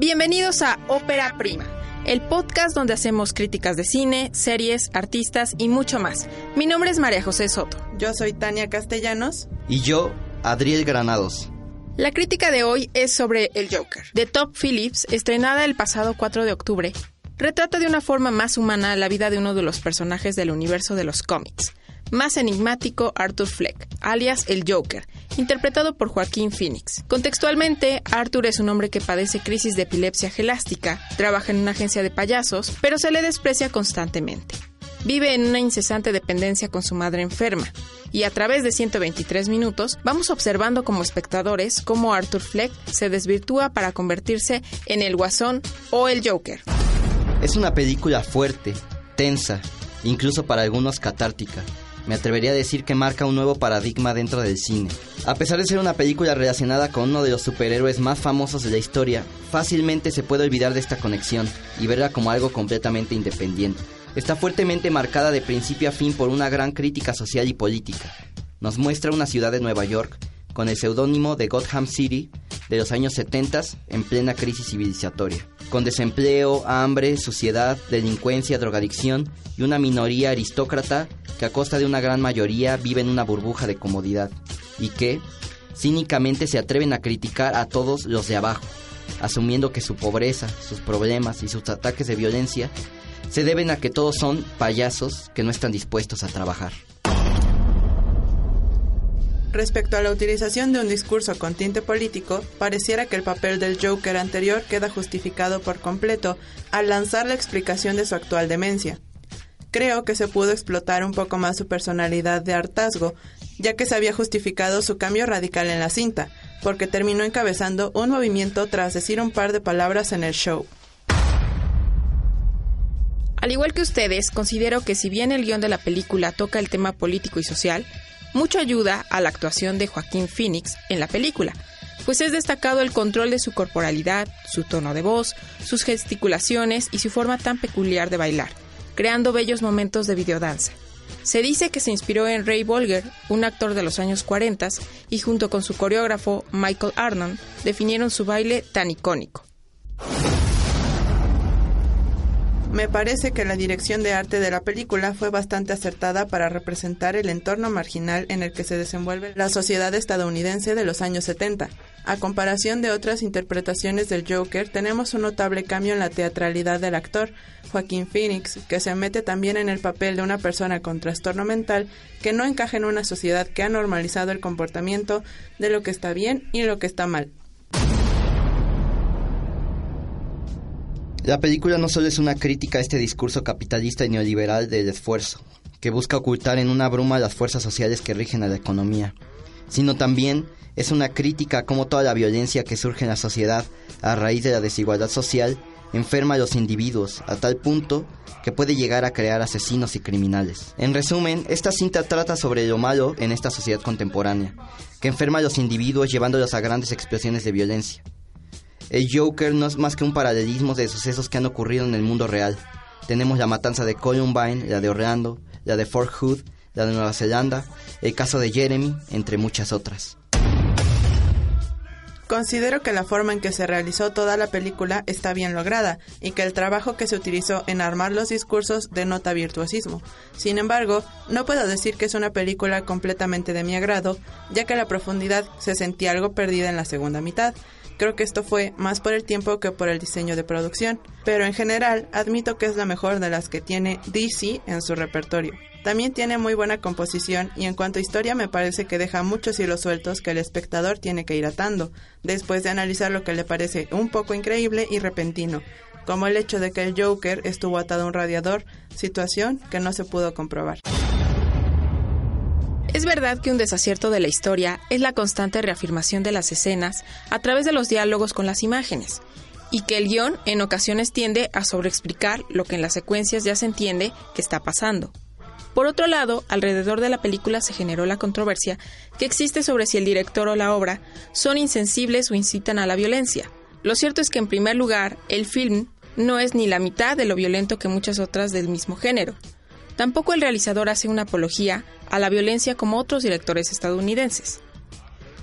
Bienvenidos a Ópera Prima, el podcast donde hacemos críticas de cine, series, artistas y mucho más. Mi nombre es María José Soto. Yo soy Tania Castellanos. Y yo, Adriel Granados. La crítica de hoy es sobre El Joker, de Top Phillips, estrenada el pasado 4 de octubre. Retrata de una forma más humana la vida de uno de los personajes del universo de los cómics, más enigmático Arthur Fleck, alias el Joker, interpretado por Joaquín Phoenix. Contextualmente, Arthur es un hombre que padece crisis de epilepsia gelástica, trabaja en una agencia de payasos, pero se le desprecia constantemente. Vive en una incesante dependencia con su madre enferma, y a través de 123 minutos vamos observando como espectadores cómo Arthur Fleck se desvirtúa para convertirse en el Guasón o el Joker. Es una película fuerte, tensa, incluso para algunos catártica me atrevería a decir que marca un nuevo paradigma dentro del cine. A pesar de ser una película relacionada con uno de los superhéroes más famosos de la historia, fácilmente se puede olvidar de esta conexión y verla como algo completamente independiente. Está fuertemente marcada de principio a fin por una gran crítica social y política. Nos muestra una ciudad de Nueva York con el seudónimo de Gotham City de los años 70 en plena crisis civilizatoria, con desempleo, hambre, suciedad, delincuencia, drogadicción y una minoría aristócrata que a costa de una gran mayoría vive en una burbuja de comodidad y que, cínicamente, se atreven a criticar a todos los de abajo, asumiendo que su pobreza, sus problemas y sus ataques de violencia se deben a que todos son payasos que no están dispuestos a trabajar. Respecto a la utilización de un discurso con tinte político, pareciera que el papel del Joker anterior queda justificado por completo al lanzar la explicación de su actual demencia. Creo que se pudo explotar un poco más su personalidad de hartazgo, ya que se había justificado su cambio radical en la cinta, porque terminó encabezando un movimiento tras decir un par de palabras en el show. Al igual que ustedes, considero que si bien el guion de la película toca el tema político y social, mucho ayuda a la actuación de Joaquín Phoenix en la película, pues es destacado el control de su corporalidad, su tono de voz, sus gesticulaciones y su forma tan peculiar de bailar, creando bellos momentos de videodanza. Se dice que se inspiró en Ray Bolger, un actor de los años 40, y junto con su coreógrafo Michael Arnon definieron su baile tan icónico. Me parece que la dirección de arte de la película fue bastante acertada para representar el entorno marginal en el que se desenvuelve la sociedad estadounidense de los años 70. A comparación de otras interpretaciones del Joker, tenemos un notable cambio en la teatralidad del actor, Joaquín Phoenix, que se mete también en el papel de una persona con trastorno mental que no encaja en una sociedad que ha normalizado el comportamiento de lo que está bien y lo que está mal. La película no solo es una crítica a este discurso capitalista y neoliberal del esfuerzo, que busca ocultar en una bruma las fuerzas sociales que rigen a la economía, sino también es una crítica a cómo toda la violencia que surge en la sociedad a raíz de la desigualdad social enferma a los individuos a tal punto que puede llegar a crear asesinos y criminales. En resumen, esta cinta trata sobre lo malo en esta sociedad contemporánea, que enferma a los individuos llevándolos a grandes explosiones de violencia. El Joker no es más que un paralelismo de sucesos que han ocurrido en el mundo real. Tenemos la matanza de Columbine, la de Orlando, la de Fort Hood, la de Nueva Zelanda, el caso de Jeremy, entre muchas otras. Considero que la forma en que se realizó toda la película está bien lograda y que el trabajo que se utilizó en armar los discursos denota virtuosismo. Sin embargo, no puedo decir que es una película completamente de mi agrado, ya que la profundidad se sentía algo perdida en la segunda mitad. Creo que esto fue más por el tiempo que por el diseño de producción, pero en general admito que es la mejor de las que tiene DC en su repertorio. También tiene muy buena composición y en cuanto a historia me parece que deja muchos hilos sueltos que el espectador tiene que ir atando, después de analizar lo que le parece un poco increíble y repentino, como el hecho de que el Joker estuvo atado a un radiador, situación que no se pudo comprobar. Es verdad que un desacierto de la historia es la constante reafirmación de las escenas a través de los diálogos con las imágenes, y que el guion en ocasiones tiende a sobreexplicar lo que en las secuencias ya se entiende que está pasando. Por otro lado, alrededor de la película se generó la controversia que existe sobre si el director o la obra son insensibles o incitan a la violencia. Lo cierto es que en primer lugar, el film no es ni la mitad de lo violento que muchas otras del mismo género. Tampoco el realizador hace una apología a la violencia como otros directores estadounidenses.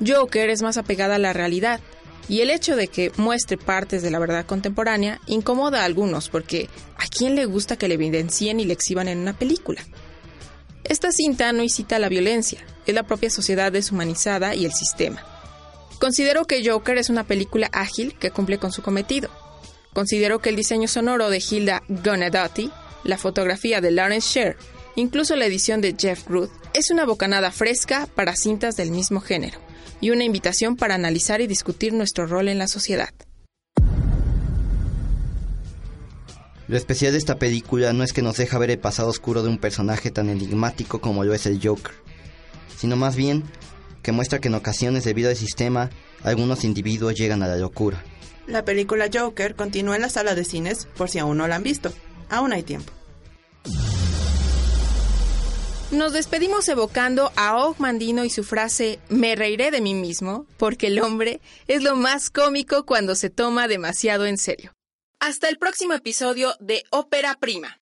Joker es más apegada a la realidad, y el hecho de que muestre partes de la verdad contemporánea incomoda a algunos porque ¿a quién le gusta que le evidencien y le exhiban en una película? Esta cinta no incita a la violencia, es la propia sociedad deshumanizada y el sistema. Considero que Joker es una película ágil que cumple con su cometido. Considero que el diseño sonoro de Hilda Gunnadati la fotografía de Lawrence Sher, incluso la edición de Jeff Ruth, es una bocanada fresca para cintas del mismo género y una invitación para analizar y discutir nuestro rol en la sociedad. Lo especial de esta película no es que nos deja ver el pasado oscuro de un personaje tan enigmático como lo es el Joker, sino más bien que muestra que en ocasiones debido al sistema algunos individuos llegan a la locura. La película Joker continúa en la sala de cines por si aún no la han visto. Aún hay tiempo. Nos despedimos evocando a Og Mandino y su frase Me reiré de mí mismo, porque el hombre es lo más cómico cuando se toma demasiado en serio. Hasta el próximo episodio de Ópera Prima.